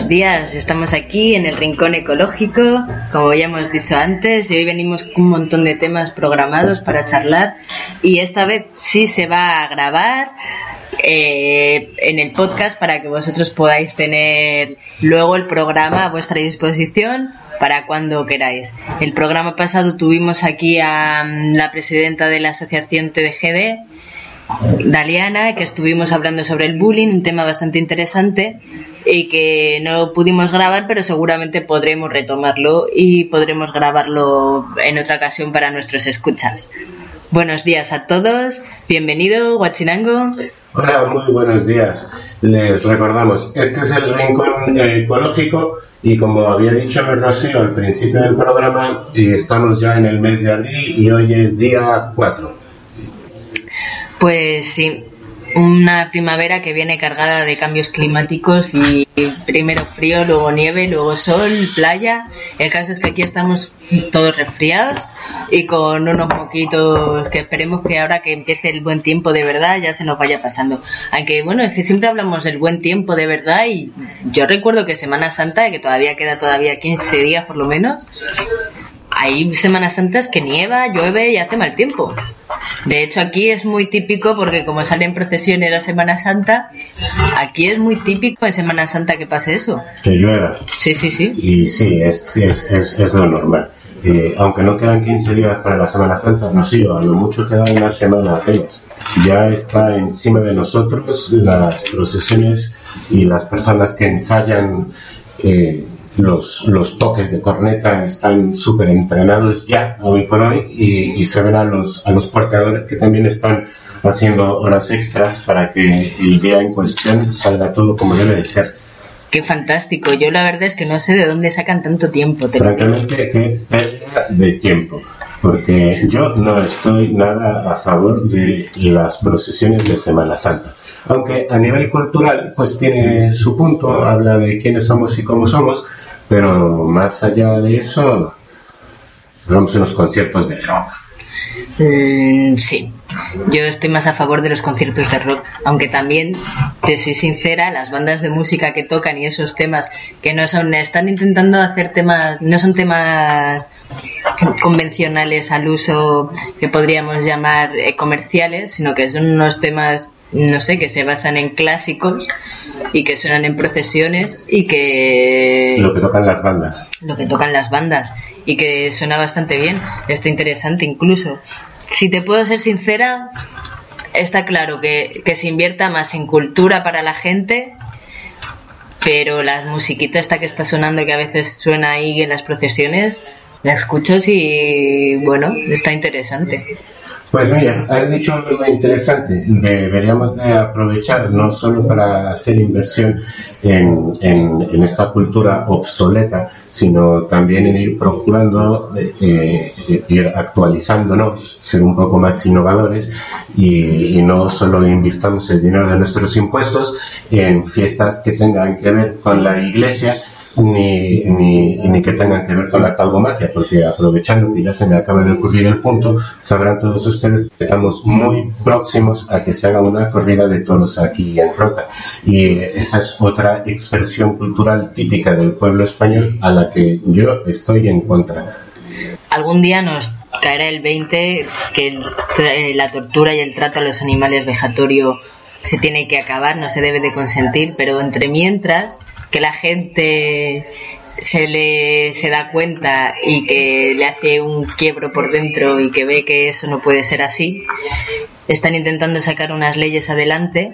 Buenos días, estamos aquí en el Rincón Ecológico, como ya hemos dicho antes, y hoy venimos con un montón de temas programados para charlar y esta vez sí se va a grabar eh, en el podcast para que vosotros podáis tener luego el programa a vuestra disposición para cuando queráis. El programa pasado tuvimos aquí a mm, la presidenta de la Asociación TDGD, Daliana, que estuvimos hablando sobre el bullying, un tema bastante interesante y que no pudimos grabar, pero seguramente podremos retomarlo y podremos grabarlo en otra ocasión para nuestros escuchas. Buenos días a todos, bienvenido, Huachinango. Hola, muy buenos días. Les recordamos, este es el Rincón Ecológico y como había dicho Rocío al principio del programa, estamos ya en el mes de abril y hoy es día 4. Pues sí, una primavera que viene cargada de cambios climáticos y primero frío, luego nieve, luego sol, playa. El caso es que aquí estamos todos resfriados y con unos poquitos que esperemos que ahora que empiece el buen tiempo de verdad ya se nos vaya pasando. Aunque bueno, es que siempre hablamos del buen tiempo de verdad y yo recuerdo que Semana Santa, que todavía queda todavía 15 días por lo menos, hay Semanas Santas que nieva, llueve y hace mal tiempo. De hecho, aquí es muy típico porque como salen procesiones la Semana Santa, aquí es muy típico en Semana Santa que pase eso. Que llueva. Sí, sí, sí. Y sí, es, es, es, lo normal. Eh, aunque no quedan 15 días para la Semana Santa, no sí, a lo mucho queda una semana apenas. Ya está encima de nosotros las procesiones y las personas que ensayan eh, los, los toques de corneta están súper entrenados ya hoy por hoy y, se ven a los, a los porteadores que también están haciendo horas extras para que el día en cuestión salga todo como debe de ser. Qué fantástico. Yo la verdad es que no sé de dónde sacan tanto tiempo. Francamente, qué pérdida de tiempo. Porque yo no estoy nada a favor de las procesiones de Semana Santa. Aunque a nivel cultural, pues tiene su punto, habla de quiénes somos y cómo somos, pero más allá de eso, vamos a los conciertos de rock. Mm, sí, yo estoy más a favor de los conciertos de rock, aunque también, te soy sincera, las bandas de música que tocan y esos temas que no son, están intentando hacer temas, no son temas convencionales al uso que podríamos llamar eh, comerciales, sino que son unos temas no sé, que se basan en clásicos y que suenan en procesiones y que... Lo que tocan las bandas. Lo que tocan las bandas y que suena bastante bien, está interesante incluso. Si te puedo ser sincera, está claro que, que se invierta más en cultura para la gente, pero la musiquita esta que está sonando, que a veces suena ahí en las procesiones, la escucho y bueno, está interesante. Pues mira, has dicho algo interesante. Deberíamos de aprovechar no solo para hacer inversión en, en, esta cultura obsoleta, sino también en ir procurando eh, ir actualizándonos, ser un poco más innovadores y, y, no solo invirtamos el dinero de nuestros impuestos en fiestas que tengan que ver con la iglesia, ni, ni, que tengan que ver con la tauromaquia, porque aprovechando que ya se me acaba de ocurrir el punto, sabrán todos ustedes que estamos muy próximos a que se haga una corrida de toros aquí en Frota. Y esa es otra expresión cultural típica del pueblo español a la que yo estoy en contra. Algún día nos caerá el 20 que la tortura y el trato a los animales vejatorios se tiene que acabar, no se debe de consentir, pero entre mientras que la gente se le se da cuenta y que le hace un quiebro por dentro y que ve que eso no puede ser así, están intentando sacar unas leyes adelante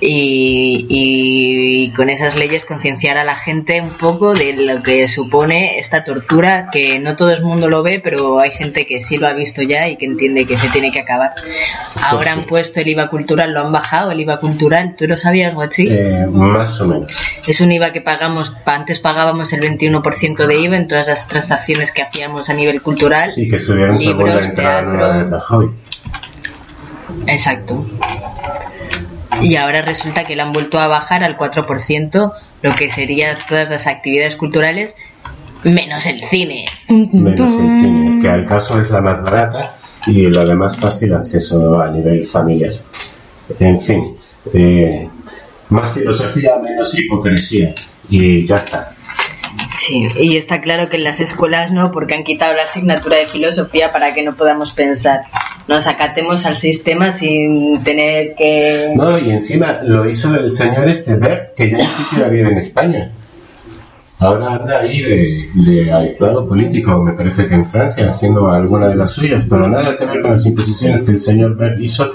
y, con esas leyes concienciar a la gente un poco de lo que supone esta tortura, que no todo el mundo lo ve, pero hay gente que sí lo ha visto ya y que entiende que se tiene que acabar. Ahora han puesto el IVA cultural, lo han bajado, el IVA cultural, ¿tú lo sabías, Guachi? Eh, más o menos. Es un IVA que pagamos, antes pagábamos el 21% de IVA en todas las transacciones que hacíamos a nivel cultural. Sí, que subieron libros, teatro. Exacto y ahora resulta que lo han vuelto a bajar al 4%, lo que sería todas las actividades culturales menos el cine. Menos el cine, que al caso es la más barata y la de más fácil acceso a nivel familiar. En fin, eh, Más filosofía, menos hipocresía. Y ya está. Sí, y está claro que en las escuelas no, porque han quitado la asignatura de filosofía para que no podamos pensar. Nos acatemos al sistema sin tener que... No, y encima lo hizo el señor este Bert, que ya ni siquiera vive en España. Ahora anda ahí de, aislado político, me parece que en Francia, haciendo alguna de las suyas, pero nada que ver con las imposiciones que el señor Bert hizo,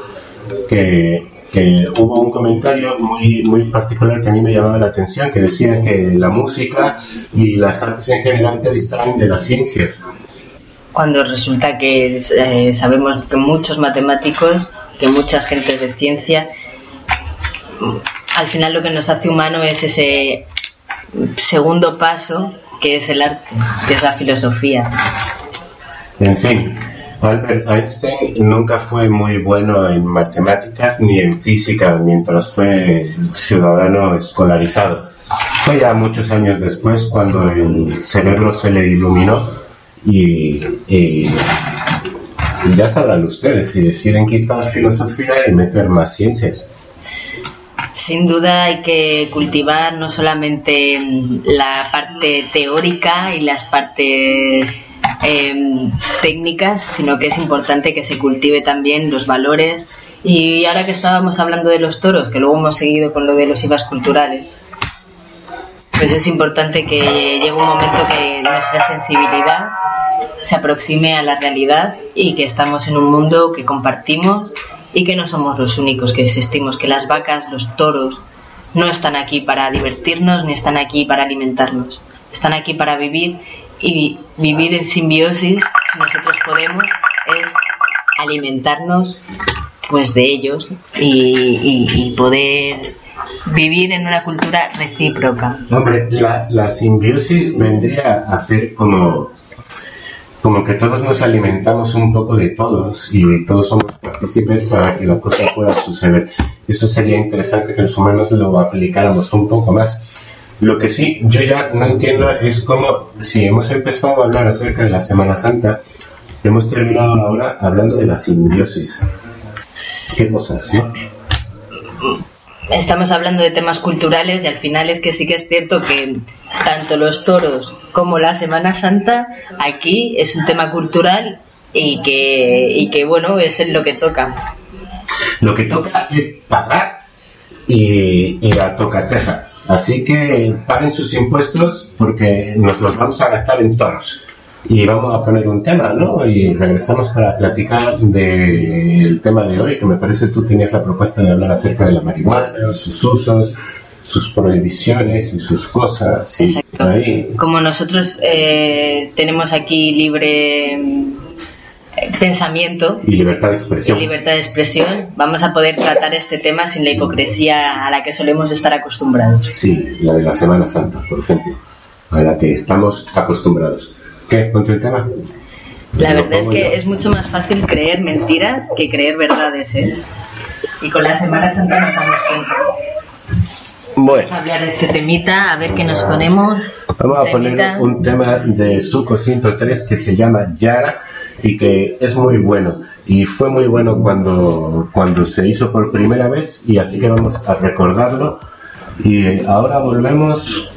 que, que hubo un comentario muy, muy particular que a mí me llamaba la atención, que decía que la música y las artes en general te distraen de las ciencias. Cuando resulta que eh, sabemos que muchos matemáticos, que muchas gentes de ciencia, al final lo que nos hace humano es ese segundo paso que es el arte, que es la filosofía. En fin, Albert Einstein nunca fue muy bueno en matemáticas ni en física mientras fue ciudadano escolarizado. Fue ya muchos años después cuando el cerebro se le iluminó y, ya sabrán ustedes si deciden quitar filosofía y meter más ciencias. Sin duda hay que cultivar no solamente la parte teórica y las partes em, técnicas, sino que es importante que se cultive también los valores. Y ahora que estábamos hablando de los toros, que luego hemos seguido con lo de los IVAs culturales, pues es importante que llegue un momento que nuestra sensibilidad se aproxime a la realidad y que estamos en un mundo que compartimos y que no somos los únicos que existimos, que las vacas, los toros, no están aquí para divertirnos ni están aquí para alimentarnos. Están aquí para vivir y vivir en simbiosis, si nosotros podemos, es alimentarnos pues de ellos y, poder vivir en una cultura recíproca. Hombre, la, la simbiosis vendría a ser como como que todos nos alimentamos un poco de todos y todos somos partícipes para que la cosa pueda suceder. Eso sería interesante que los humanos lo aplicáramos un poco más. Lo que sí, yo ya no entiendo es cómo, si hemos empezado a hablar acerca de la Semana Santa, hemos terminado ahora hablando de la simbiosis. ¿Qué cosas, no? Estamos hablando de temas culturales y al final es que sí que es cierto que tanto los toros como la Semana Santa aquí es un tema cultural y que, y que bueno, es lo que toca. Lo que toca es pagar y, y la tocateja. Así que paguen sus impuestos porque nos los vamos a gastar en toros y vamos a poner un tema, ¿no? Y regresamos para platicar del tema de hoy, que me parece tú tenías la propuesta de hablar acerca de la marihuana, sus usos, sus prohibiciones y sus cosas. Y ahí. Como nosotros eh, tenemos aquí libre eh, pensamiento y libertad de expresión. Y libertad de expresión, vamos a poder tratar este tema sin la hipocresía a la que solemos estar acostumbrados. Sí, la de la Semana Santa, por ejemplo, a la que estamos acostumbrados. ¿Qué? ¿Con el tema? La verdad es que es mucho más fácil creer mentiras que creer verdades, ¿eh? Y con la Semana Santa nos damos cuenta. Bueno. Vamos a hablar de este temita, a ver qué nos ponemos. Vamos a poner un tema de Suco 103 que se llama Yara y que es muy bueno. Y fue muy bueno cuando, cuando se hizo por primera vez y así que vamos a recordarlo. Y ahora volvemos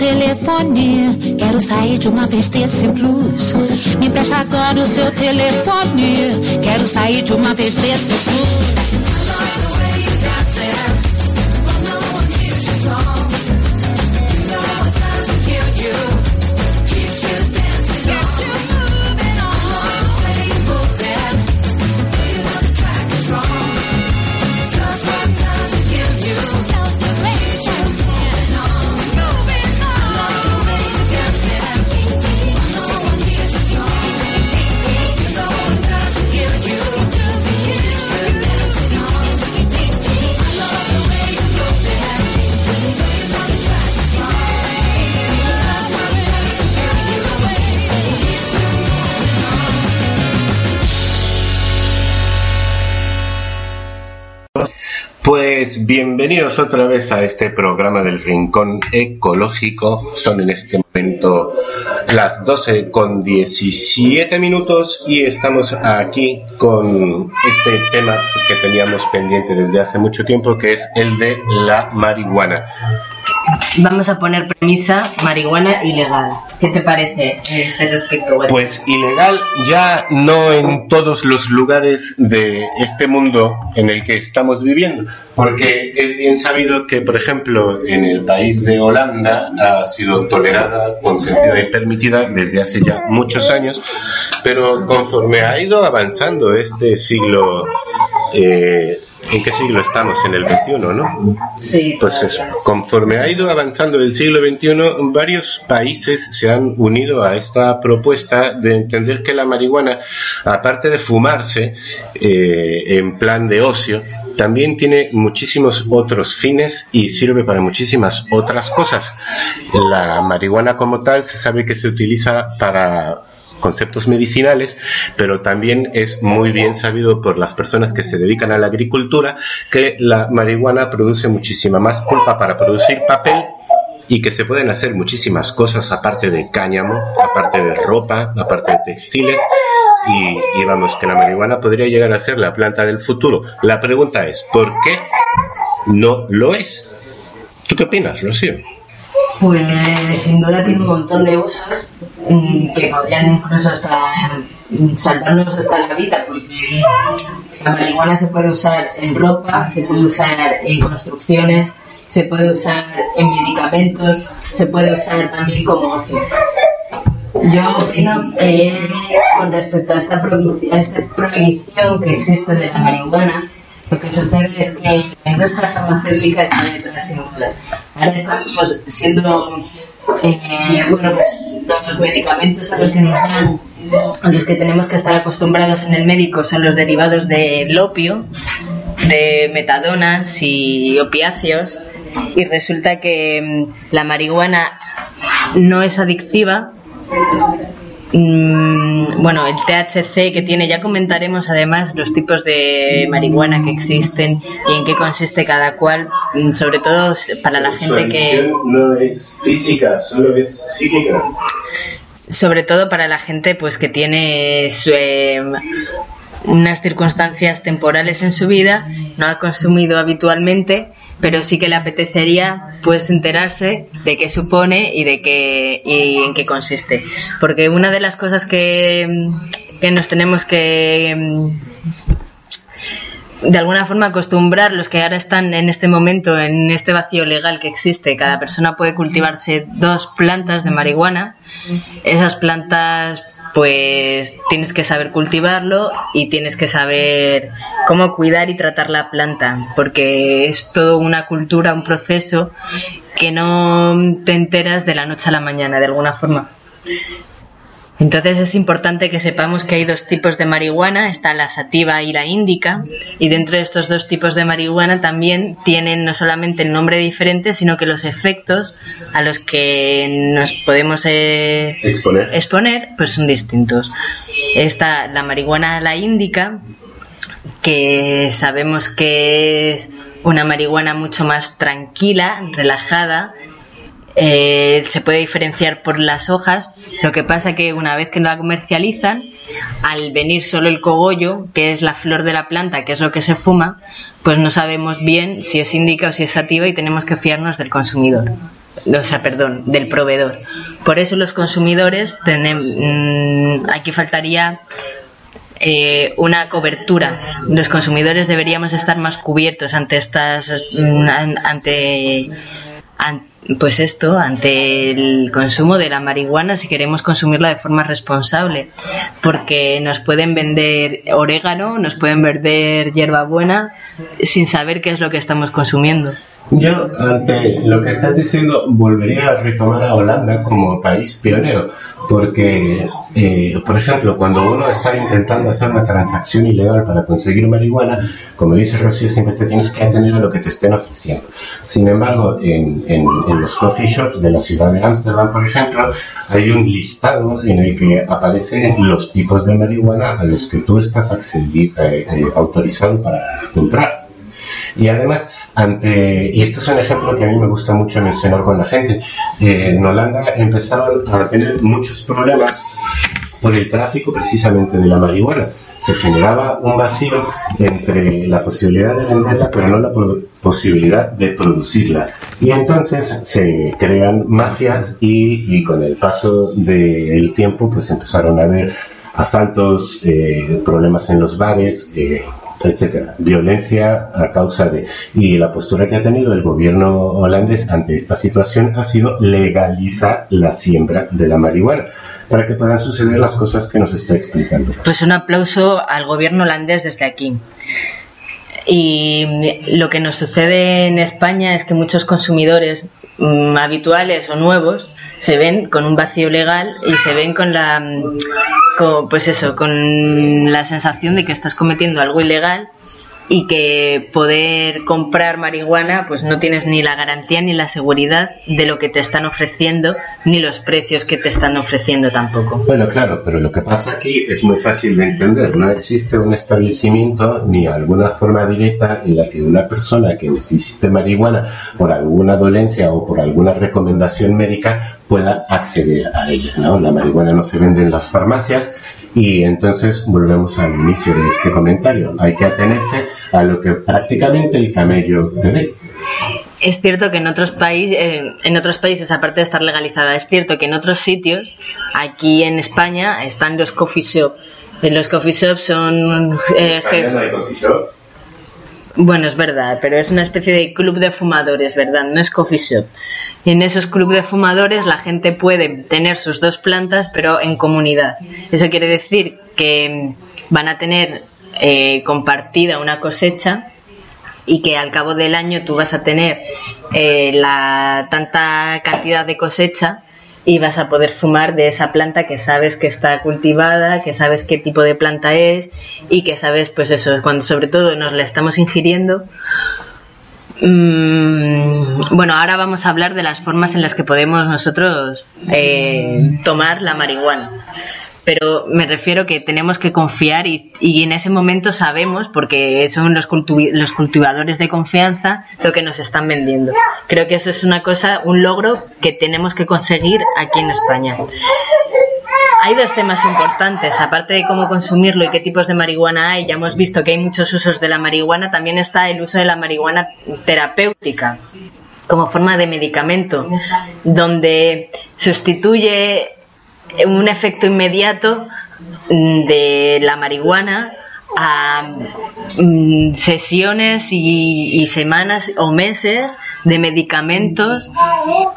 telefone. Quero sair de uma vez desse blues. Me empresta agora o seu telefone. Quero sair de uma vez desse blues. Bienvenidos otra vez a este programa del Rincón Ecológico. Son en este momento las 12 con 17 minutos y estamos aquí con este tema que teníamos pendiente desde hace mucho tiempo, que es el de la marihuana. Vamos a poner premisa marihuana ilegal. ¿Qué te parece este respecto? Pues ilegal ya no en todos los lugares de este mundo en el que estamos viviendo, porque es bien sabido que, por ejemplo, en el país de Holanda ha sido tolerada, consentida y permitida desde hace ya muchos años, pero conforme ha ido avanzando este siglo eh, ¿En qué siglo estamos? En el XXI, ¿no? Sí. Pues eso, conforme ha ido avanzando el siglo XXI, varios países se han unido a esta propuesta de entender que la marihuana, aparte de fumarse eh, en plan de ocio, también tiene muchísimos otros fines y sirve para muchísimas otras cosas. La marihuana como tal se sabe que se utiliza para conceptos medicinales, pero también es muy bien sabido por las personas que se dedican a la agricultura que la marihuana produce muchísima más pulpa para producir papel y que se pueden hacer muchísimas cosas aparte de cáñamo, aparte de ropa, aparte de textiles y, vamos, que la marihuana podría llegar a ser la planta del futuro. La pregunta es, ¿por qué no lo es? ¿Tú qué opinas, Rocío? Pues sin duda tiene un montón de usos mm, que podrían incluso hasta mm, salvarnos hasta la vida, porque la marihuana se puede usar en ropa, se puede usar en construcciones, se puede usar en medicamentos, se puede usar también como ocio. Yo opino que con respecto a esta, a esta prohibición que existe de la marihuana, lo que sucede es que la industria farmacéutica está detrás duda. Ahora estamos siendo, eh, bueno, pues los medicamentos a los que nos dan, a los que tenemos que estar acostumbrados en el médico son los derivados del opio, de metadonas y opiáceos, y resulta que mm, la marihuana no es adictiva, Mm, bueno, el THC que tiene, ya comentaremos además los tipos de marihuana que existen y en qué consiste cada cual, mm, sobre todo para la gente que... No es física, solo es psíquica. Sobre todo para la gente pues que tiene em, unas circunstancias temporales en su vida, no ha consumido habitualmente pero sí que le apetecería pues enterarse de qué supone y de qué y en qué consiste. Porque una de las cosas que, que nos tenemos que de alguna forma acostumbrar los que ahora están en este momento en este vacío legal que existe cada persona puede cultivarse dos plantas de marihuana. Esas plantas pues tienes que saber cultivarlo y tienes que saber cómo cuidar y tratar la planta, porque es todo una cultura, un proceso que no te enteras de la noche a la mañana, de alguna forma. Entonces es importante que sepamos que hay dos tipos de marihuana, está la sativa y la índica, y dentro de estos dos tipos de marihuana también tienen no solamente el nombre diferente, sino que los efectos a los que nos podemos eh, exponer. pues son distintos. Está la marihuana la índica, que sabemos que es una marihuana mucho más tranquila, relajada, eh, se puede diferenciar por las hojas. Lo que pasa que una vez que la comercializan, al venir solo el cogollo, que es la flor de la planta, que es lo que se fuma, pues no sabemos bien si es índica o si es sativa y tenemos que fiarnos del consumidor. o sea, perdón, del proveedor. Por eso los consumidores tenemos, mm, aquí faltaría eh, una cobertura. Los consumidores deberíamos estar más cubiertos ante estas, mm, ante, pues esto, ante el consumo de la marihuana si queremos consumirla de forma responsable, porque nos pueden vender orégano, nos pueden vender hierbabuena sin saber qué es lo que estamos consumiendo. Yo, ante lo que estás diciendo, volvería a retomar a Holanda como país pionero, porque, eh, por ejemplo, cuando uno está intentando hacer una transacción ilegal para conseguir marihuana, como dice Rocío, siempre te tienes que atender a lo que te estén ofreciendo. Sin embargo, en, en, en los coffee shops de la ciudad de Ámsterdam, por ejemplo, hay un listado en el que aparecen los tipos de marihuana a los que tú estás eh, eh, autorizado para comprar. Y además, ante, y esto es un ejemplo que a mí me gusta mucho mencionar con la gente, eh, en Holanda empezaron a tener muchos problemas por el tráfico precisamente de la marihuana. Se generaba un vacío entre la posibilidad de venderla, pero no la posibilidad de producirla. Y entonces se crean mafias y, y con el paso del tiempo pues empezaron a haber asaltos, eh, problemas en los bares, eh, etcétera. Violencia a causa de. Y la postura que ha tenido el gobierno holandés ante esta situación ha sido legalizar la siembra de la marihuana para que puedan suceder las cosas que nos está explicando. Pues un aplauso al gobierno holandés desde aquí. Y lo que nos sucede en España es que muchos consumidores mm, habituales o nuevos se ven con un vacío legal y se ven con la pues eso, con la sensación de que estás cometiendo algo ilegal y que poder comprar marihuana pues no tienes ni la garantía ni la seguridad de lo que te están ofreciendo ni los precios que te están ofreciendo tampoco. Bueno, claro, pero lo que pasa aquí es muy fácil de entender. No existe un establecimiento ni alguna forma directa en la que una persona que necesite marihuana por alguna dolencia o por alguna recomendación médica pueda acceder a ella. ¿no? La marihuana no se vende en las farmacias y entonces volvemos al inicio de este comentario. Hay que atenerse a lo que prácticamente el camello te dé. Es cierto que en otros países, eh, en otros países, aparte de estar legalizada, es cierto que en otros sitios, aquí en España, están los coffee shops. Los coffee shops son eh, coffee shop? Bueno, es verdad, pero es una especie de club de fumadores, ¿verdad? No es coffee shop. Y en esos clubes de fumadores la gente puede tener sus dos plantas, pero en comunidad. Eso quiere decir que van a tener eh, compartida una cosecha y que al cabo del año tú vas a tener eh, la tanta cantidad de cosecha y vas a poder fumar de esa planta que sabes que está cultivada, que sabes qué tipo de planta es y que sabes, pues eso, cuando sobre todo nos la estamos ingiriendo. Mm, bueno, ahora vamos a hablar de las formas en las que podemos nosotros eh, tomar la marihuana pero me refiero que tenemos que confiar y, en ese momento sabemos, porque son los, los cultivadores de confianza, lo que nos están vendiendo. Creo que eso es una cosa, un logro que tenemos que conseguir aquí en España. Hay dos temas importantes, aparte de cómo consumirlo y qué tipos de marihuana hay, ya hemos visto que hay muchos usos de la marihuana, también está el uso de la marihuana terapéutica como forma de medicamento, donde sustituye un efecto inmediato de la marihuana a mm, sesiones y, semanas o meses de medicamentos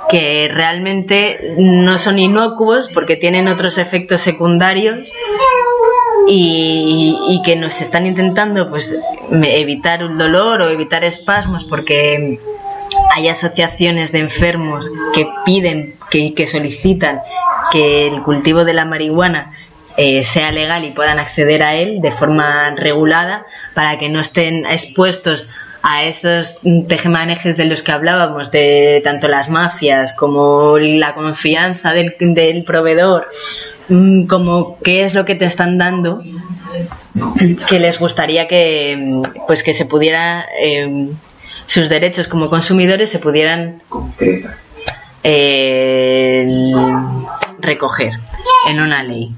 que realmente no son inocuos porque tienen otros efectos secundarios y, y, que nos están intentando pues evitar el dolor o evitar espasmos porque hay asociaciones de enfermos que piden, que, que solicitan que el cultivo de la marihuana eh, sea legal y puedan acceder a él de forma regulada para que no estén expuestos a esos tejemanejes de los que hablábamos, de tanto las mafias como la confianza del, del proveedor, mm, como qué es lo que te están dando que les gustaría que pues que se pudiera eh, sus derechos como consumidores se pudieran eh, recoger en una ley.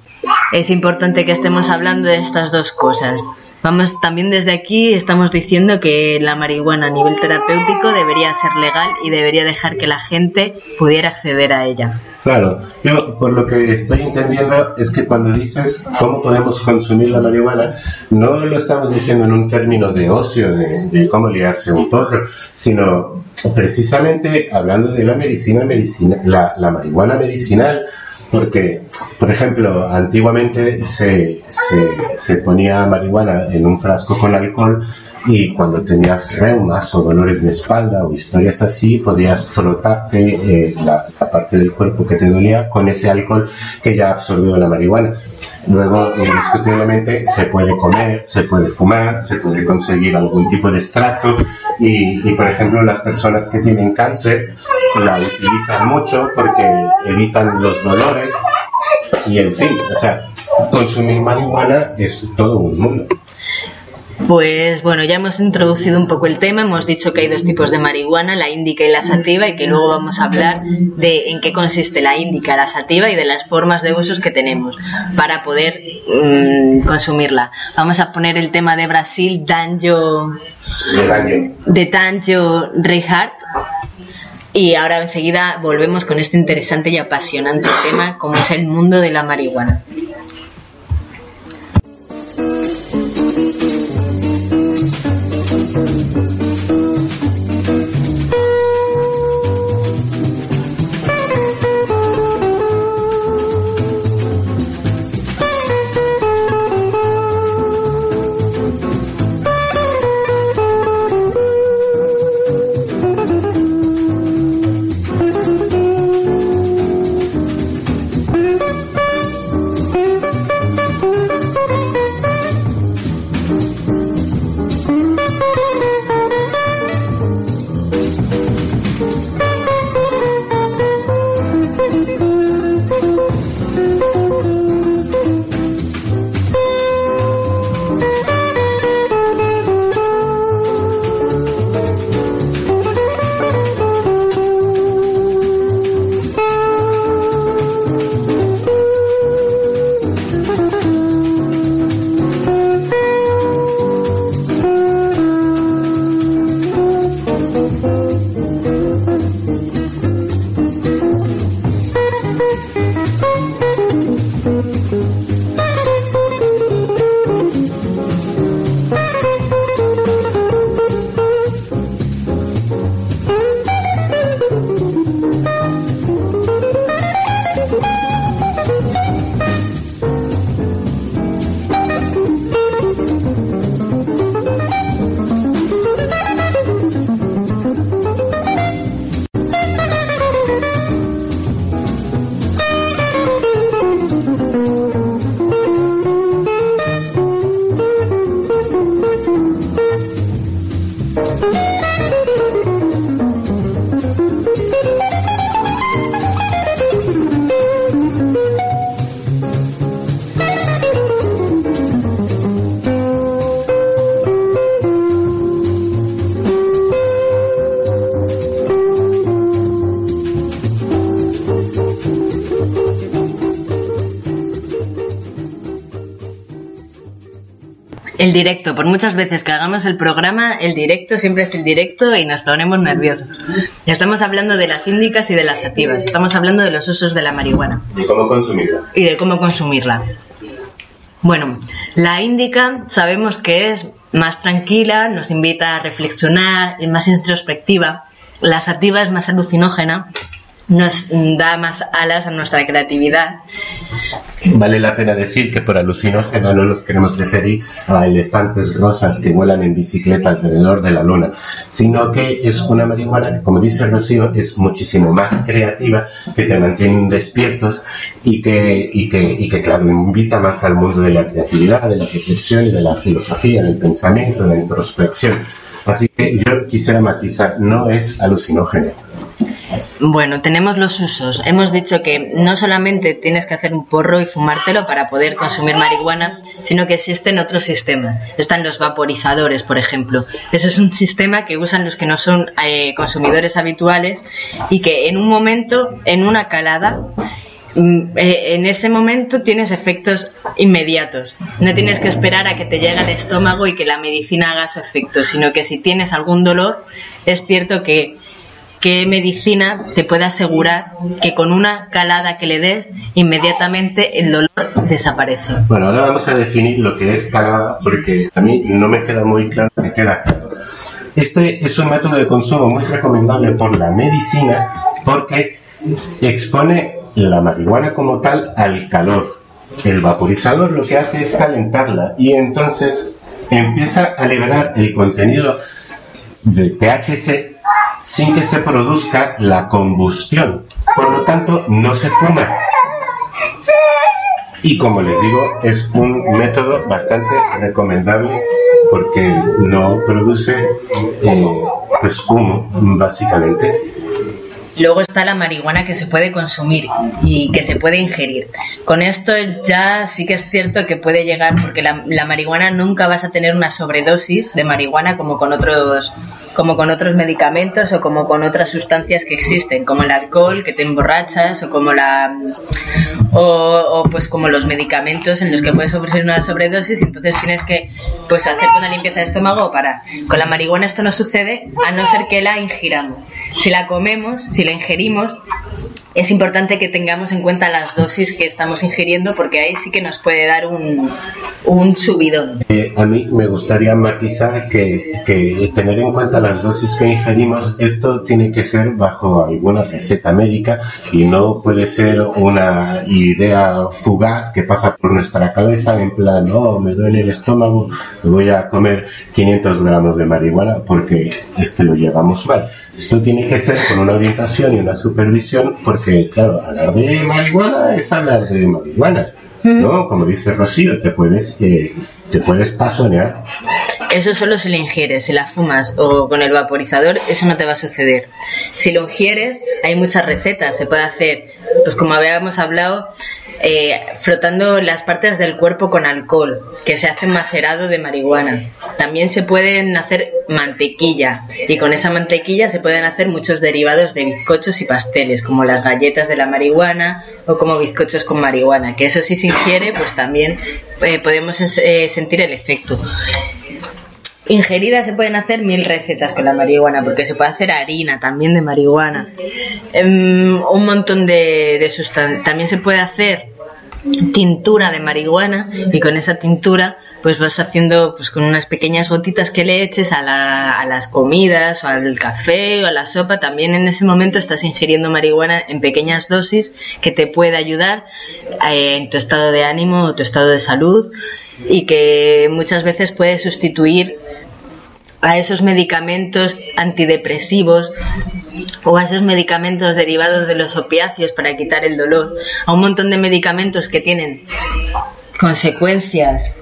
Es importante que estemos hablando de estas dos cosas. Vamos también desde aquí estamos diciendo que la marihuana a nivel terapéutico debería ser legal y debería dejar que la gente pudiera acceder a ella. Claro, yo por lo que estoy entendiendo es que cuando dices cómo podemos consumir la marihuana, no lo estamos diciendo en un término de ocio, de, cómo liarse un porro, sino precisamente hablando de la medicina, medicina la, la marihuana medicinal, porque, por ejemplo, antiguamente se, se, se ponía marihuana en un frasco con alcohol y cuando tenías reumas o dolores de espalda o historias así, podías frotarte eh, la, parte del cuerpo que te dolía con ese alcohol que ya absorbió la marihuana. Luego, indiscutiblemente, se puede comer, se puede fumar, se puede conseguir algún tipo de extracto y, y por ejemplo, las personas que tienen cáncer la utilizan mucho porque evitan los dolores y en fin, o sea, consumir marihuana es todo un mundo. Pues bueno, ya hemos introducido un poco el tema, hemos dicho que hay dos tipos de marihuana, la índica y la sativa, y que luego vamos a hablar de en qué consiste la índica, la sativa y de las formas de usos que tenemos para poder mm, consumirla. Vamos a poner el tema de Brasil, Danjo, de Danjo Reinhardt, y ahora enseguida volvemos con este interesante y apasionante tema como es el mundo de la marihuana. Directo, por muchas veces que hagamos el programa, el directo siempre es el directo y nos ponemos nerviosos. Estamos hablando de las índicas y de las sativas, estamos hablando de los usos de la marihuana. Y cómo consumirla. Y de cómo consumirla. Bueno, la índica sabemos que es más tranquila, nos invita a reflexionar, es más introspectiva. La sativa es más alucinógena, nos da más alas a nuestra creatividad Vale la pena decir que por alucinógeno no nos queremos referir a elefantes rosas que vuelan en bicicleta alrededor de la luna, sino que es una marihuana que, como dice Rocío, es muchísimo más creativa, que te mantiene despiertos y que, y que, y que, claro, invita más al mundo de la creatividad, de la reflexión y de la filosofía, del pensamiento, de la introspección. Así que yo quisiera matizar, no es alucinógeno bueno, tenemos los usos. Hemos dicho que no solamente tienes que hacer un porro y fumártelo para poder consumir marihuana, sino que existen otros sistemas. Están los vaporizadores, por ejemplo. Eso es un sistema que usan los que no son eh, consumidores habituales y que en un momento, en una calada, mm, eh, en ese momento tienes efectos inmediatos. No tienes que esperar a que te llegue al estómago y que la medicina haga su efecto, sino que si tienes algún dolor, es cierto que qué medicina te puede asegurar que con una calada que le des, inmediatamente el dolor desaparece. Bueno, ahora vamos a definir lo que es calada, porque a mí no me queda muy claro que queda claro. Este es un método de consumo muy recomendable por la medicina porque expone la marihuana como tal al calor. El vaporizador lo que hace es calentarla y entonces empieza a liberar el contenido de THC sin que se produzca la combustión. Por lo tanto, no se fuma. Y como les digo, es un método bastante recomendable porque no produce eh, pues humo, básicamente. Luego está la marihuana que se puede consumir y que se puede ingerir. Con esto ya sí que es cierto que puede llegar, porque la, marihuana nunca vas a tener una sobredosis de marihuana como con otros como con otros medicamentos o como con otras sustancias que existen, como el alcohol que te emborrachas o como la o, pues como los medicamentos en los que puedes sufrir una sobredosis entonces tienes que pues hacerte una limpieza de estómago para con la marihuana esto no sucede a no ser que la ingiramos. Si la comemos, si la ingerimos, es importante que tengamos en cuenta las dosis que estamos ingiriendo porque ahí sí que nos puede dar un, un subidón. Eh, a mí me gustaría matizar que, que, tener en cuenta las dosis que ingerimos, esto tiene que ser bajo alguna receta médica y no puede ser una idea fugaz que pasa por nuestra cabeza en plan, no, me duele el estómago, me voy a comer 500 gramos de marihuana porque es que lo llevamos mal. Esto tiene que ser con una orientación y una supervisión porque, claro, hablar de marihuana es hablar de marihuana. ¿No? Como dice Rocío, te puedes, eh, te puedes pasonear. Eso solo si lo ingieres, si la fumas o con el vaporizador, eso no te va a suceder. Si lo ingieres, hay muchas recetas. Se puede hacer, pues como habíamos hablado, eh, frotando las partes del cuerpo con alcohol, que se hace macerado de marihuana. También se pueden hacer mantequilla y con esa mantequilla se pueden hacer muchos derivados de bizcochos y pasteles, como las galletas de la marihuana o como bizcochos con marihuana, que eso si se ingiere, pues también eh, podemos eh, sentir el efecto. Ingerida se pueden hacer mil recetas con la marihuana, porque se puede hacer harina también de marihuana, em, un montón de, de sustancias. También se puede hacer tintura de marihuana y con esa tintura pues vas haciendo pues con unas pequeñas gotitas que le eches a, a, las comidas o al café o a la sopa también en ese momento estás ingiriendo marihuana en pequeñas dosis que te puede ayudar eh, en tu estado de ánimo o tu estado de salud y que muchas veces puede sustituir a esos medicamentos antidepresivos o a esos medicamentos derivados de los opiáceos para quitar el dolor, a un montón de medicamentos que tienen consecuencias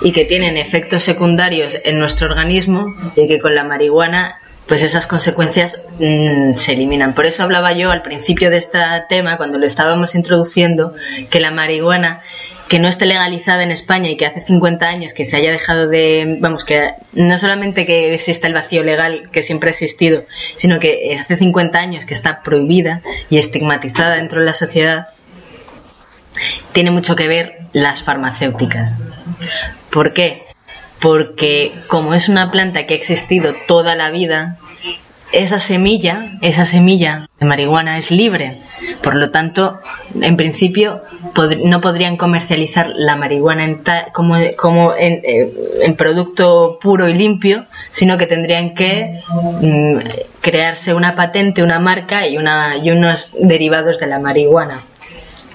y que tienen efectos secundarios en nuestro organismo y que con la marihuana pues esas consecuencias mmm, se eliminan. Por eso hablaba yo al principio de este tema, cuando lo estábamos introduciendo, que la marihuana que no esté legalizada en España y que hace 50 años que se haya dejado de, vamos, que no solamente que exista el vacío legal que siempre ha existido, sino que hace 50 años que está prohibida y estigmatizada dentro de la sociedad, tiene mucho que ver las farmacéuticas. ¿Por qué? Porque como es una planta que ha existido toda la vida, esa semilla, esa semilla de marihuana es libre. Por lo tanto, en principio no podrían comercializar la marihuana en como, como eh, en, producto puro y limpio, sino que tendrían que mm, crearse una patente, una marca y, una, y unos derivados de la marihuana.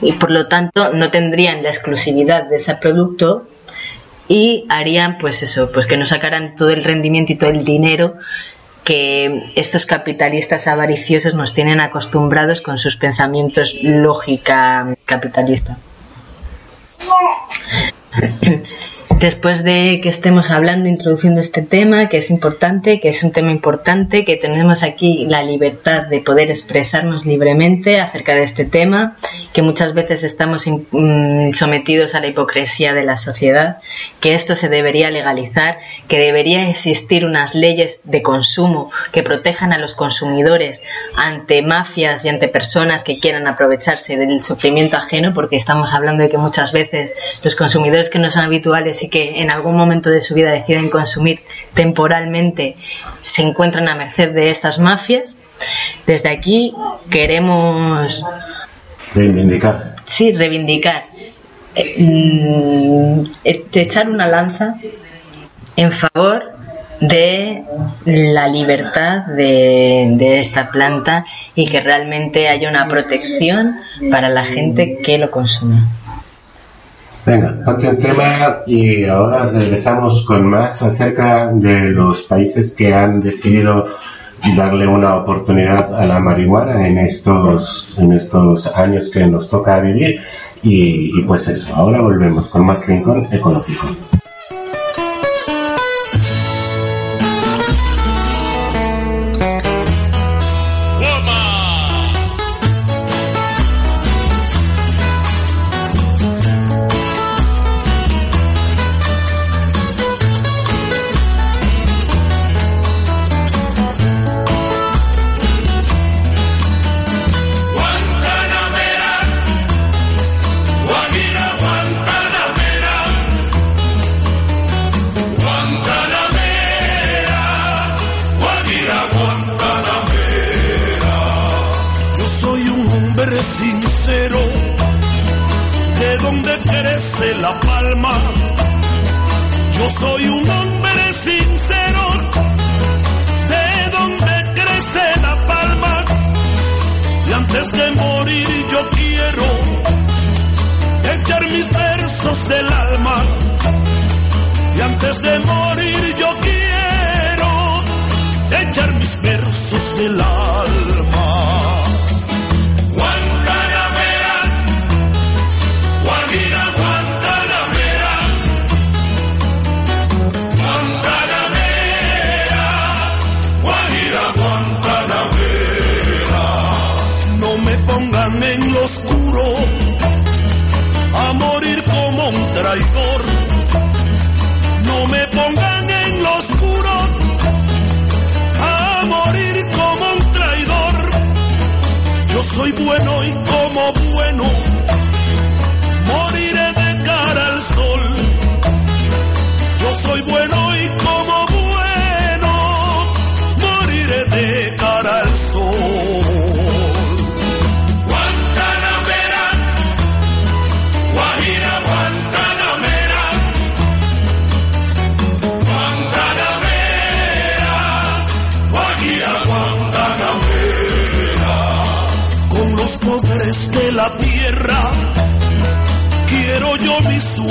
Y por lo tanto no tendrían la exclusividad de ese producto y harían pues eso, pues que no sacaran todo el rendimiento y todo el dinero que estos capitalistas avariciosos nos tienen acostumbrados con sus pensamientos lógica capitalista. después de que estemos hablando, introduciendo este tema, que es importante, que es un tema importante, que tenemos aquí la libertad de poder expresarnos libremente acerca de este tema, que muchas veces estamos mm, sometidos a la hipocresía de la sociedad, que esto se debería legalizar, que debería existir unas leyes de consumo que protejan a los consumidores ante mafias y ante personas que quieran aprovecharse del sufrimiento ajeno, porque estamos hablando de que muchas veces los consumidores que no son habituales y que en algún momento de su vida deciden consumir temporalmente se encuentran a merced de estas mafias. Desde aquí queremos reivindicar. Sí, reivindicar. Eh, mm, echar una lanza en favor de la libertad de, de, esta planta y que realmente haya una protección para la gente que lo consume. Venga, ponte el tema y ahora regresamos con más acerca de los países que han decidido darle una oportunidad a la marihuana en estos, en estos años que nos toca vivir. Y, y pues eso, ahora volvemos con más Rincón Ecológico.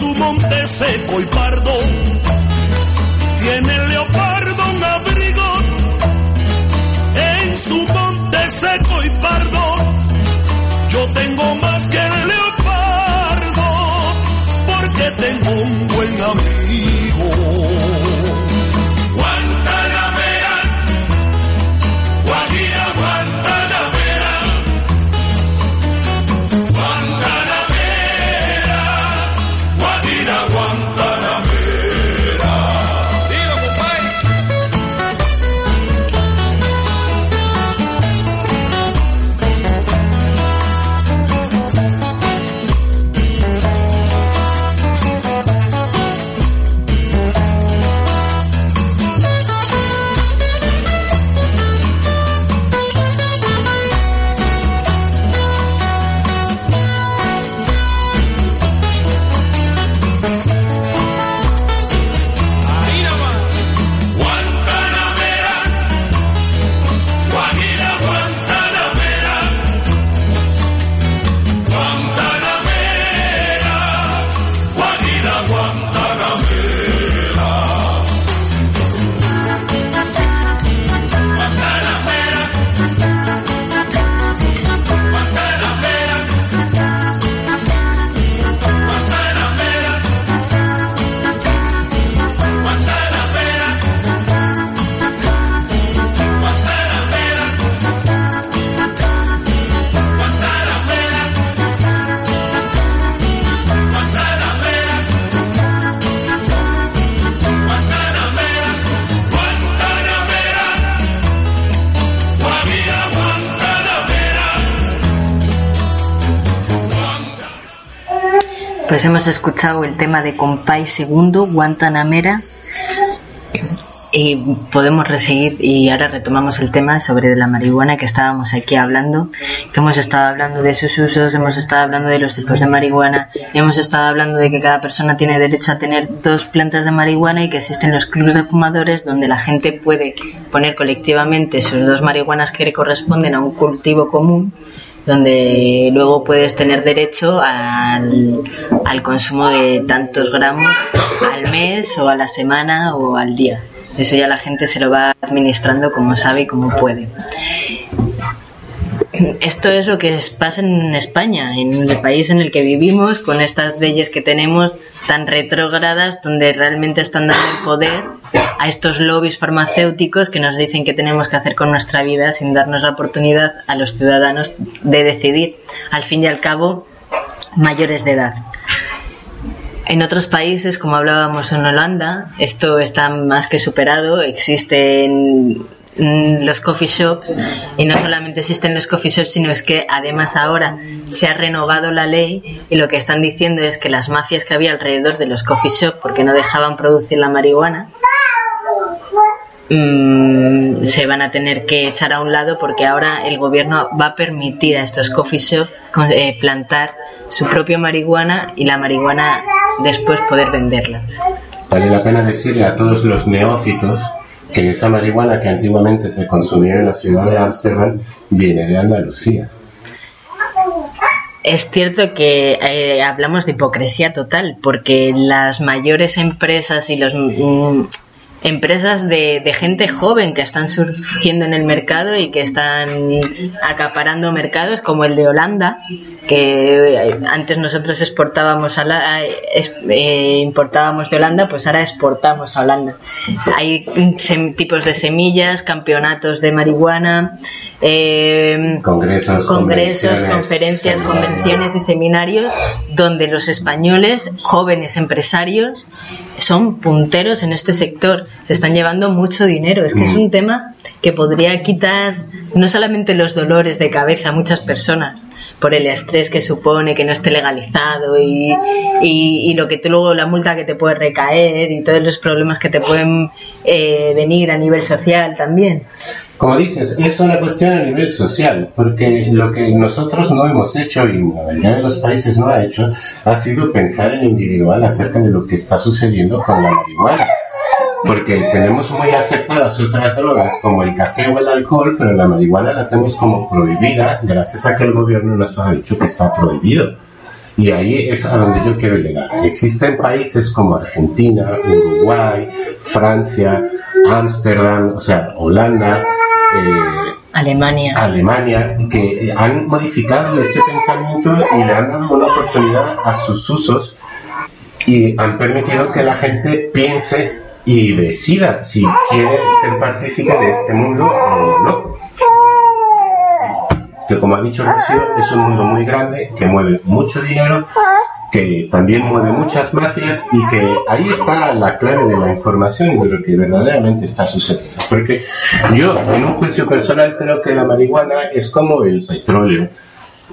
su monte seco y pardo, tiene el Pues hemos escuchado el tema de Compay Segundo, Guantanamera, y podemos reseguir y ahora retomamos el tema sobre la marihuana que estábamos aquí hablando, que hemos estado hablando de sus usos, hemos estado hablando de los tipos de marihuana, hemos estado hablando de que cada persona tiene derecho a tener dos plantas de marihuana y que existen los clubes de fumadores donde la gente puede poner colectivamente sus dos marihuanas que le corresponden a un cultivo común donde luego puedes tener derecho al, al consumo de tantos gramos al mes o a la semana o al día. Eso ya la gente se lo va administrando como sabe y como puede. Esto es lo que pasa en España, en el país en el que vivimos, con estas leyes que tenemos tan retrógradas, donde realmente están dando el poder a estos lobbies farmacéuticos que nos dicen qué tenemos que hacer con nuestra vida sin darnos la oportunidad a los ciudadanos de decidir, al fin y al cabo, mayores de edad. En otros países, como hablábamos en Holanda, esto está más que superado. Existen los coffee shops y no solamente existen los coffee shops sino es que además ahora se ha renovado la ley y lo que están diciendo es que las mafias que había alrededor de los coffee shops porque no dejaban producir la marihuana mm, se van a tener que echar a un lado porque ahora el gobierno va a permitir a estos coffee shops eh, plantar su propia marihuana y la marihuana después poder venderla. Vale la pena decirle a todos los neófitos que esa marihuana que antiguamente se consumía en la ciudad de Ámsterdam viene de Andalucía. Es cierto que eh, hablamos de hipocresía total, porque las mayores empresas y los mm, empresas de, de, gente joven que están surgiendo en el mercado y que están acaparando mercados como el de Holanda, que eh, antes nosotros exportábamos a la, eh, importábamos de Holanda, pues ahora exportamos a Holanda. Hay tipos de semillas, campeonatos de marihuana, eh, congresos, congresos conferencias, convenciones y seminarios donde los españoles, jóvenes empresarios, son punteros en este sector, se están llevando mucho dinero. Es que es mm. un tema que podría quitar no solamente los dolores de cabeza a muchas personas por el estrés que supone que no esté legalizado y, y, lo que luego la multa que te puede recaer y todos los problemas que te pueden eh, venir a nivel social también. Como dices, es una cuestión a nivel social, porque lo que nosotros no hemos hecho y la mayoría de los países no ha hecho ha sido pensar en individual acerca de lo que está sucediendo con la marihuana porque tenemos muy aceptadas otras drogas como el café o el alcohol, pero la marihuana la tenemos como prohibida gracias a que el gobierno nos ha dicho que está prohibido. Y ahí es a donde yo quiero llegar. Existen países como Argentina, Uruguay, Francia, Ámsterdam, o sea, Holanda, eh, Alemania. Alemania, que han modificado ese pensamiento y le han dado una oportunidad a sus usos y han permitido que la gente piense y decida si quiere ser partícipe de este mundo o no. Que como ha dicho Rocío, es un mundo muy grande que mueve mucho dinero, que también mueve muchas mafias y que ahí está la clave de la información y de lo que verdaderamente está sucediendo. Porque yo, en un juicio personal, creo que la marihuana es como el petróleo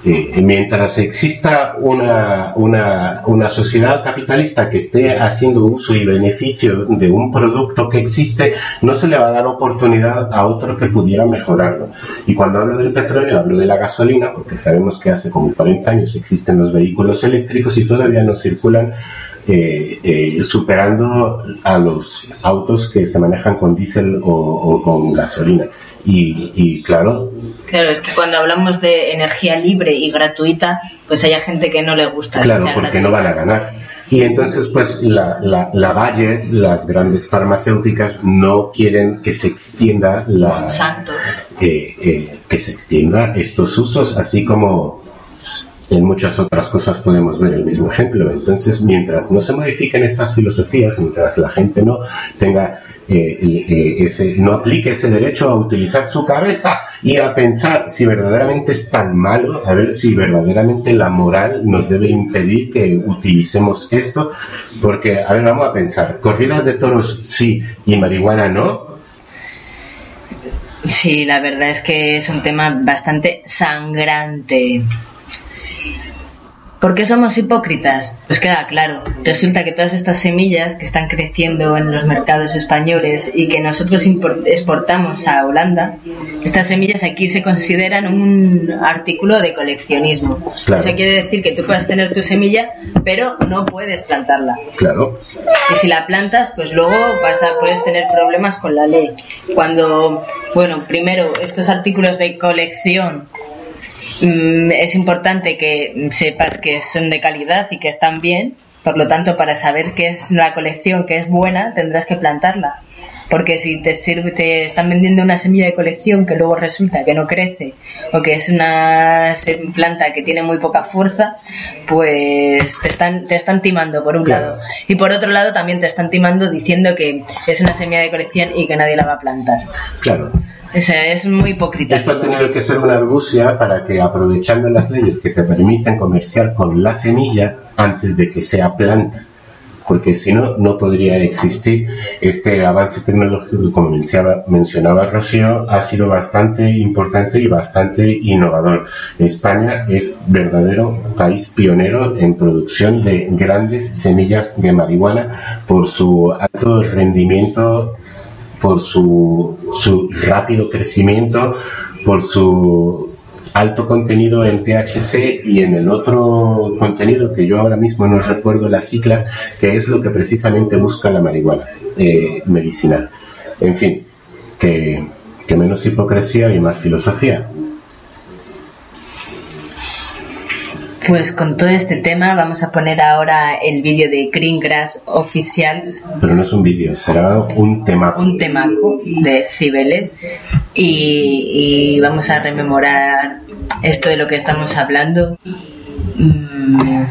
eh, mientras exista una, una, una, sociedad capitalista que esté haciendo uso y beneficio de un producto que existe, no se le va a dar oportunidad a otro que pudiera mejorarlo. Y cuando hablo del petróleo, hablo de la gasolina, porque sabemos que hace como 40 años existen los vehículos eléctricos y todavía no circulan eh, eh, superando a los autos que se manejan con diésel o, con gasolina. Y, y, claro. Claro, es que cuando hablamos de energía libre y gratuita, pues hay gente que no le gusta. Claro, porque no van a ganar. Y entonces, pues la, la, la Valle, las grandes farmacéuticas, no quieren que se extienda la. Eh, eh, que se extienda estos usos, así como en muchas otras cosas podemos ver el mismo ejemplo. Entonces, mientras no se modifiquen estas filosofías, mientras la gente no tenga eh, eh, ese, no aplique ese derecho a utilizar su cabeza y a pensar si verdaderamente es tan malo, a ver si verdaderamente la moral nos debe impedir que utilicemos esto, porque, a ver, vamos a pensar, corridas de toros sí y marihuana no, Sí, la verdad es que es un tema bastante sangrante. ¿Por qué somos hipócritas? Pues queda claro. Resulta que todas estas semillas que están creciendo en los mercados españoles y que nosotros exportamos a Holanda, estas semillas aquí se consideran un artículo de coleccionismo. Eso quiere decir que tú puedes tener tu semilla, pero no puedes plantarla. Claro. Y si la plantas, pues luego vas a, puedes tener problemas con la ley. Cuando, bueno, primero, estos artículos de colección es importante que sepas que son de calidad y que están bien. Por lo tanto, para saber qué es la colección que es buena, tendrás que plantarla. Porque si te sirve, te están vendiendo una semilla de colección que luego resulta que no crece o que es una planta que tiene muy poca fuerza, pues te están, te están timando por un lado. Y por otro lado también te están timando diciendo que es una semilla de colección y que nadie la va a plantar. Claro. O sea, es muy hipócrita. Esto ha tenido que ser una argucia para que, aprovechando las leyes que te permiten comerciar con la semilla antes de que sea planta, porque si no, no podría existir este avance tecnológico como mencionaba, Rocío, ha sido bastante importante y bastante innovador. España es verdadero país pionero en producción de grandes semillas de marihuana por su alto rendimiento por su, su rápido crecimiento, por su alto contenido en THC y en el otro contenido que yo ahora mismo no recuerdo las ciclas, que es lo que precisamente busca la marihuana eh, medicinal. En fin, que, que menos hipocresía y más filosofía. Pues con todo este tema vamos a poner ahora el vídeo de Greengrass oficial. Pero no es un vídeo, será un temaco. Un temaco de Cibeles y, vamos a rememorar esto de lo que estamos hablando. Mm,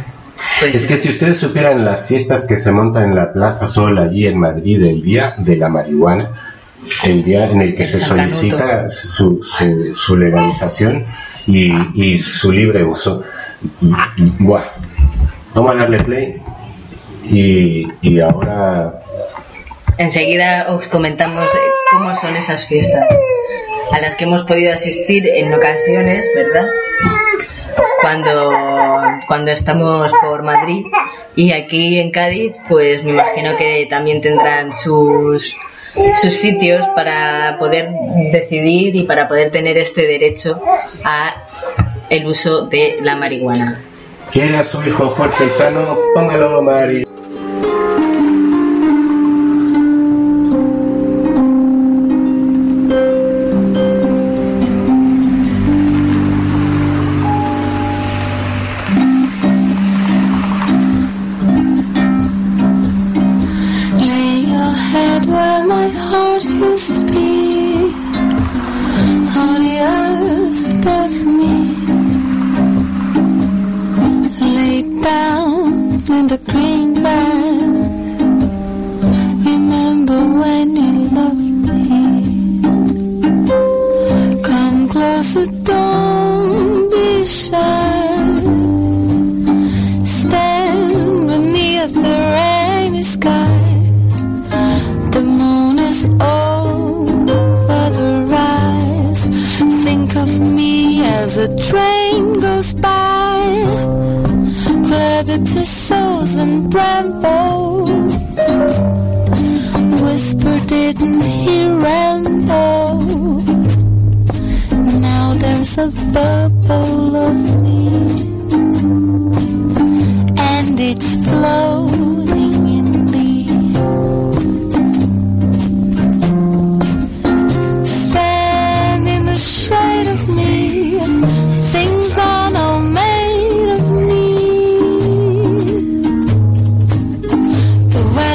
pues es que si ustedes supieran las fiestas que se montan en la Plaza Sol allí en Madrid el día de la marihuana, el día en el que se solicita su, su, legalización y, y, su libre uso. Buah. Vamos a darle play y, y ahora... Enseguida os comentamos cómo son esas fiestas a las que hemos podido asistir en ocasiones, ¿verdad? Cuando, cuando estamos por Madrid y aquí en Cádiz, pues me imagino que también tendrán sus sus sitios para poder decidir y para poder tener este derecho a el uso de la marihuana. ¿Quiere a su hijo fuerte y sano? Póngalo.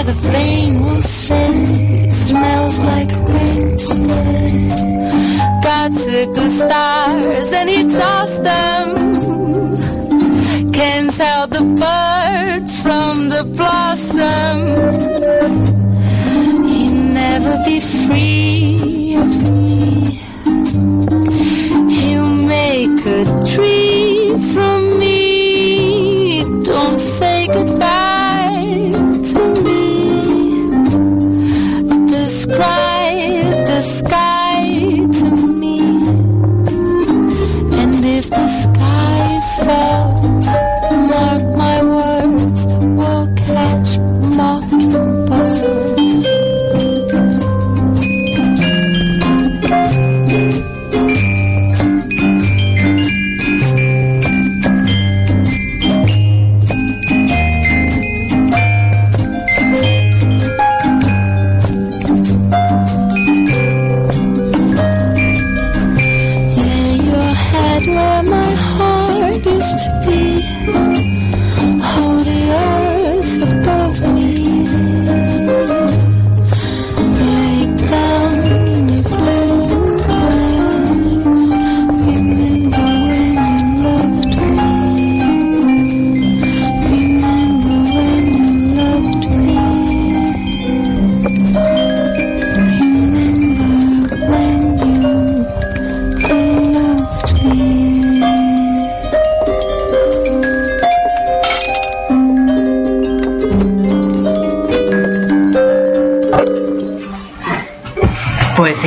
the rain will set. It smells like rain. God took the stars and he tossed them. Can't tell the birds from the blossoms. He'll never be free.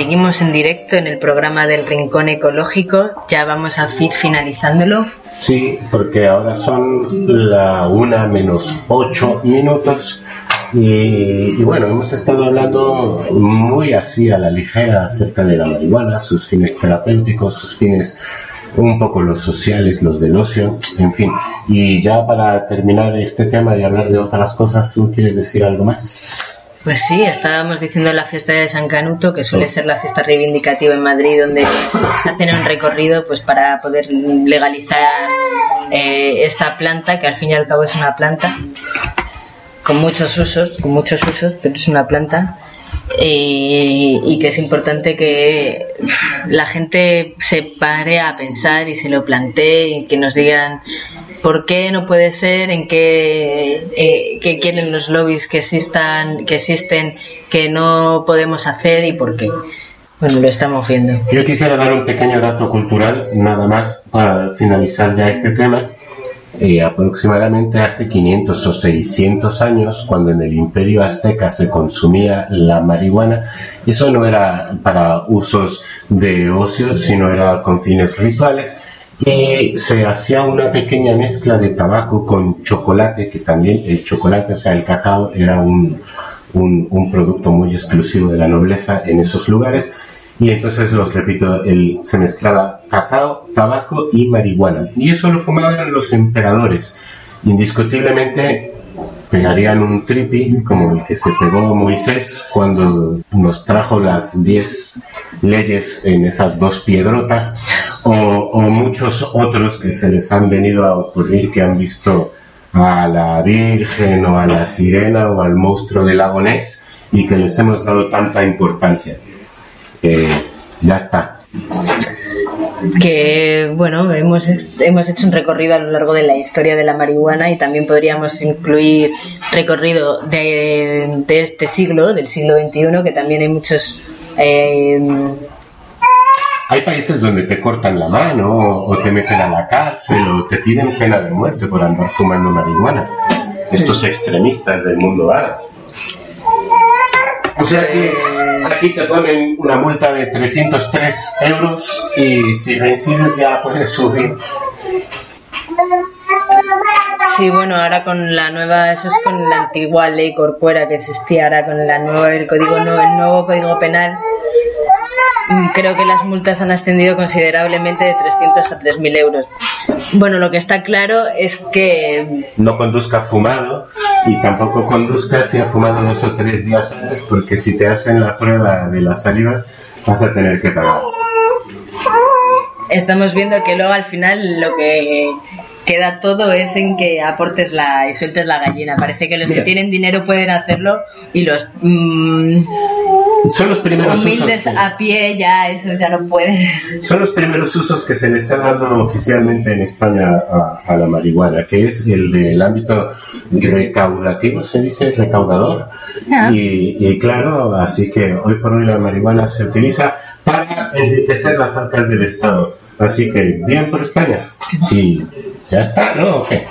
Seguimos en directo en el programa del Rincón Ecológico. Ya vamos a ir finalizándolo. Sí, porque ahora son la una menos ocho minutos. Y, y, bueno, hemos estado hablando muy así a la ligera acerca de la marihuana, sus fines terapéuticos, sus fines un poco los sociales, los del ocio, en fin. Y ya para terminar este tema y hablar de otras cosas, ¿tú quieres decir algo más? Pues sí, estábamos diciendo la fiesta de San Canuto, que suele ser la fiesta reivindicativa en Madrid, donde hacen un recorrido pues para poder legalizar eh, esta planta, que al fin y al cabo es una planta con muchos usos, con muchos usos, pero es una planta y, y, que es importante que la gente se pare a pensar y se lo plantee y que nos digan por qué no puede ser, en qué, eh, qué quieren los lobbies que existan, que existen, que no podemos hacer y por qué. Bueno, lo estamos viendo. Yo quisiera dar un pequeño dato cultural, nada más, para finalizar ya este tema. Eh, aproximadamente hace 500 o 600 años, cuando en el imperio azteca se consumía la marihuana, eso no era para usos de ocio, sino era con fines rituales, y se hacía una pequeña mezcla de tabaco con chocolate, que también el chocolate, o sea, el cacao era un, un, un producto muy exclusivo de la nobleza en esos lugares. Y entonces los repito, el, se mezclaba cacao, tabaco y marihuana. Y eso lo fumaban los emperadores. Indiscutiblemente pegarían un tripi como el que se pegó Moisés cuando nos trajo las 10 leyes en esas dos piedrotas o, muchos otros que se les han venido a ocurrir que han visto a la Virgen o a la Sirena o al monstruo del lago Ness y que les hemos dado tanta importancia ya está. Que bueno, hemos, hemos hecho un recorrido a lo largo de la historia de la marihuana y también podríamos incluir recorrido de, de este siglo, del siglo XXI, que también hay muchos. Eh, hay países donde te cortan la mano o te meten a la cárcel o te piden pena de muerte por andar fumando marihuana. Estos extremistas del mundo árabe. O sea que aquí te ponen una multa de 303 euros y si reincides ya puedes subir. Sí, bueno, ahora con la nueva, eso es con la antigua ley corcuera que existía, ahora con la nueva, el código el nuevo código penal, creo que las multas han ascendido considerablemente de 300 a 3.000 euros. Bueno, lo que está claro es que... No conduzca fumado y tampoco conduzca si ha fumado dos o tres días antes porque si te hacen la prueba de la saliva vas a tener que pagar. Estamos viendo que luego al final lo que queda todo es en que aportes la y sueltes la gallina. Parece que los que tienen dinero pueden hacerlo y los mmm, son los primeros humildes usos a pie ya eso ya no pueden. Son los primeros usos que se le está dando oficialmente en España a, a la marihuana, que es el del ámbito recaudativo, se dice recaudador. Ah. Y, y claro, así que hoy por hoy la marihuana se utiliza para enriquecer las arcas del Estado. Así que bien por España. Y ya está, ¿no? ¿O qué?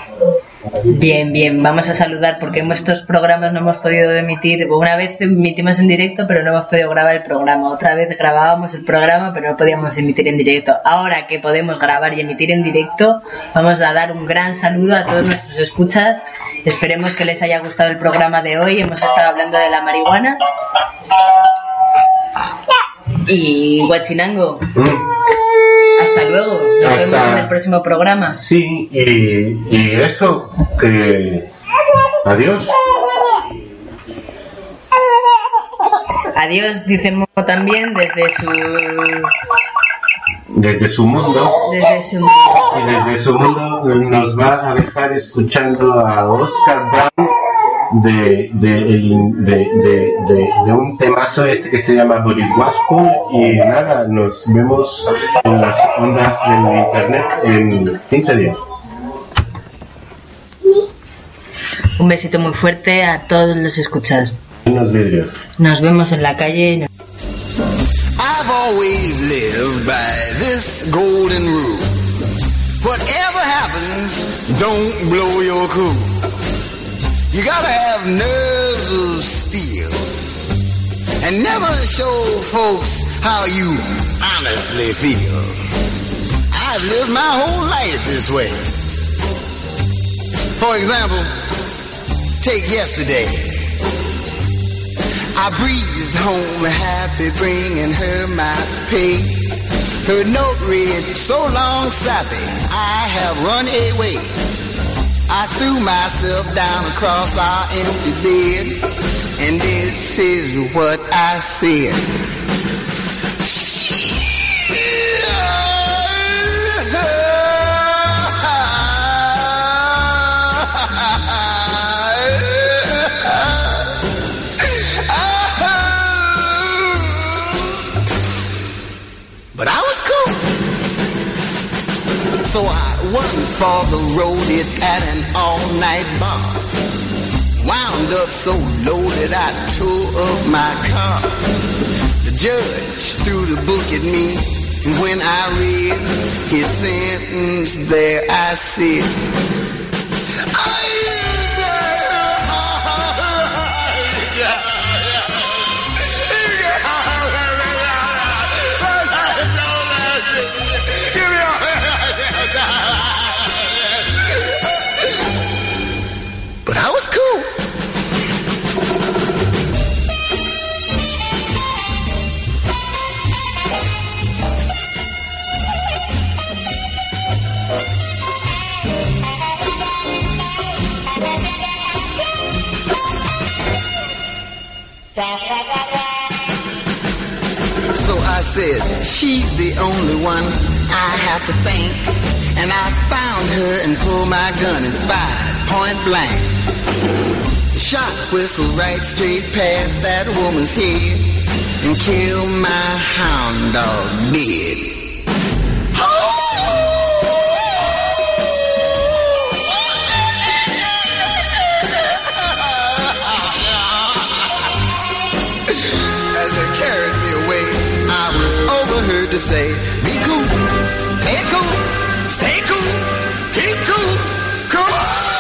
Bien, bien, vamos a saludar porque en estos programas no hemos podido emitir, una vez emitimos en directo pero no hemos podido grabar el programa, otra vez grabábamos el programa pero no podíamos emitir en directo. Ahora que podemos grabar y emitir en directo, vamos a dar un gran saludo a todos nuestros escuchas. Esperemos que les haya gustado el programa de hoy. Hemos estado hablando de la marihuana. Y Huachinango. Hasta luego. Nos Hasta- vemos en el próximo programa. Sí, y, y eso, que... Adiós. Adiós, dice Mo también desde su Desde su mundo. desde su Y desde su mundo nos va a dejar escuchando a Oscar Brown de, de, de, de, de- de un temazo este que se llama Borihuasco y nada, nos vemos en las ondas del internet en 15 días. un besito muy fuerte a todos los escuchados. Vidrios. Nos vemos en la calle. I've always lived by this golden rule. Whatever happens, don't blow your cool. You gotta have nerves of steel and never show folks how you honestly feel. I've lived my whole life this way. For example, take yesterday. I breezed home happy, bringing her my pay. Her note read, so long, Sappy, I have run away. I threw myself down across our empty bed, and this is what I said. But for the road it at an all-night bar. Wound up so loaded I tore up my car. The judge threw the book at me, and when I read his sentence, mm, there I sit. So I said, she's the only one I have to thank. And I found her and pulled my gun and fired point blank. The shot whistled right straight past that woman's head and killed my hound dog dead. Say, be cool, play cool, stay cool, keep cool, cool.